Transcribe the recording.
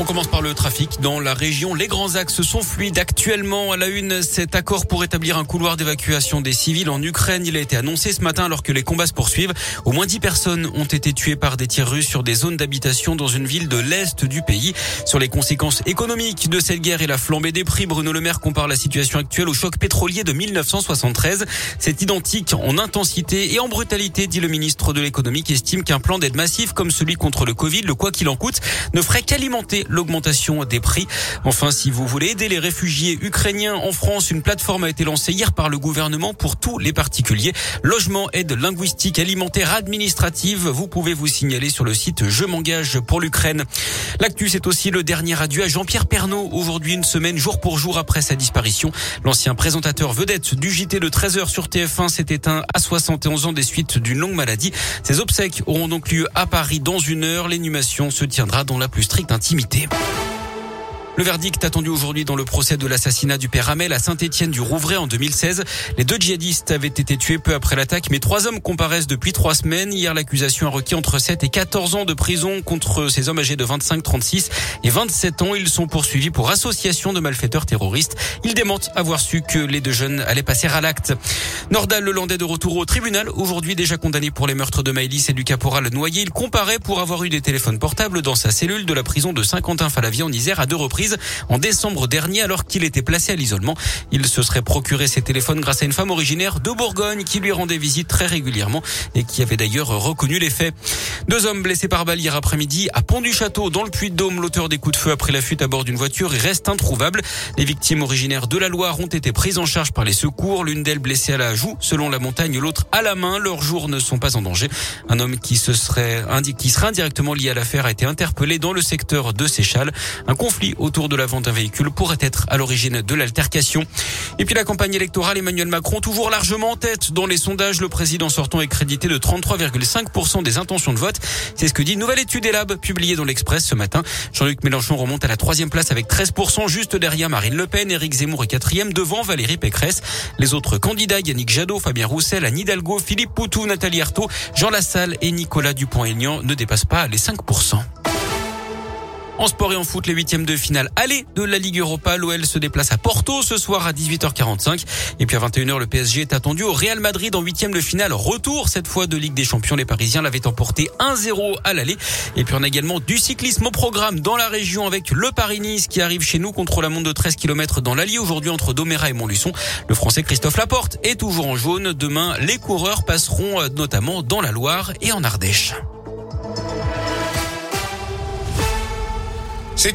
On commence par le trafic. Dans la région, les grands axes sont fluides. Actuellement, à la une, cet accord pour établir un couloir d'évacuation des civils en Ukraine. Il a été annoncé ce matin alors que les combats se poursuivent. Au moins 10 personnes ont été tuées par des tirs russes sur des zones d'habitation dans une ville de l'Est du pays. Sur les conséquences économiques de cette guerre et la flambée des prix, Bruno Le Maire compare la situation actuelle au choc pétrolier de 1973. C'est identique en intensité et en brutalité, dit le ministre de l'économie qui estime qu'un plan d'aide massif comme celui contre le Covid, le quoi qu'il en coûte, ne ferait qu'alimenter l'augmentation des prix. Enfin, si vous voulez aider les réfugiés ukrainiens en France, une plateforme a été lancée hier par le gouvernement pour tous les particuliers. Logement, aide linguistique, alimentaire, administrative. Vous pouvez vous signaler sur le site Je m'engage pour l'Ukraine. L'actu, c'est aussi le dernier adieu à Jean-Pierre Pernaud. Aujourd'hui, une semaine jour pour jour après sa disparition. L'ancien présentateur vedette du JT de 13h sur TF1 s'est éteint à 71 ans des suites d'une longue maladie. Ses obsèques auront donc lieu à Paris dans une heure. L'inhumation se tiendra dans la plus stricte intimité. été. Le verdict attendu aujourd'hui dans le procès de l'assassinat du père Hamel à Saint-Étienne du Rouvray en 2016. Les deux djihadistes avaient été tués peu après l'attaque, mais trois hommes comparaissent depuis trois semaines. Hier, l'accusation a requis entre 7 et 14 ans de prison contre ces hommes âgés de 25, 36 et 27 ans. Ils sont poursuivis pour association de malfaiteurs terroristes. Ils démentent avoir su que les deux jeunes allaient passer à l'acte. Nordal Lelandais de retour au tribunal, aujourd'hui déjà condamné pour les meurtres de Maëlys et du caporal Noyer. Il comparait pour avoir eu des téléphones portables dans sa cellule de la prison de Saint-Quentin-Falavie en Isère à deux reprises en décembre dernier alors qu'il était placé à l'isolement. Il se serait procuré ses téléphones grâce à une femme originaire de Bourgogne qui lui rendait visite très régulièrement et qui avait d'ailleurs reconnu les faits. Deux hommes blessés par balle hier après-midi à Pont-du-Château dans le Puy-de-Dôme. L'auteur des coups de feu après la fuite à bord d'une voiture reste introuvable. Les victimes originaires de la Loire ont été prises en charge par les secours. L'une d'elles blessée à la joue selon la montagne, l'autre à la main. Leurs jours ne sont pas en danger. Un homme qui se serait qui serait indirectement lié à l'affaire a été interpellé dans le secteur de Séchal. Un conflit autour de la vente d'un véhicule pourrait être à l'origine de l'altercation. Et puis la campagne électorale, Emmanuel Macron toujours largement en tête. Dans les sondages, le président sortant est crédité de 33,5% des intentions de vote. C'est ce que dit une nouvelle étude Elab publiée dans l'Express ce matin. Jean-Luc Mélenchon remonte à la troisième place avec 13%, juste derrière Marine Le Pen. Éric Zemmour est quatrième devant Valérie Pécresse. Les autres candidats, Yannick Jadot, Fabien Roussel, Anne Hidalgo, Philippe Poutou, Nathalie Arthaud, Jean Lassalle et Nicolas Dupont-Aignan ne dépassent pas les 5%. En sport et en foot, les huitièmes de finale aller de la Ligue Europa. L'OL se déplace à Porto ce soir à 18h45. Et puis à 21h, le PSG est attendu au Real Madrid en huitième de finale. Retour cette fois de Ligue des Champions. Les Parisiens l'avaient emporté 1-0 à l'aller. Et puis on a également du cyclisme au programme dans la région avec le Paris-Nice qui arrive chez nous contre la montre de 13 km dans l'Allier aujourd'hui entre Doméra et Montluçon. Le Français Christophe Laporte est toujours en jaune. Demain, les coureurs passeront euh, notamment dans la Loire et en Ardèche.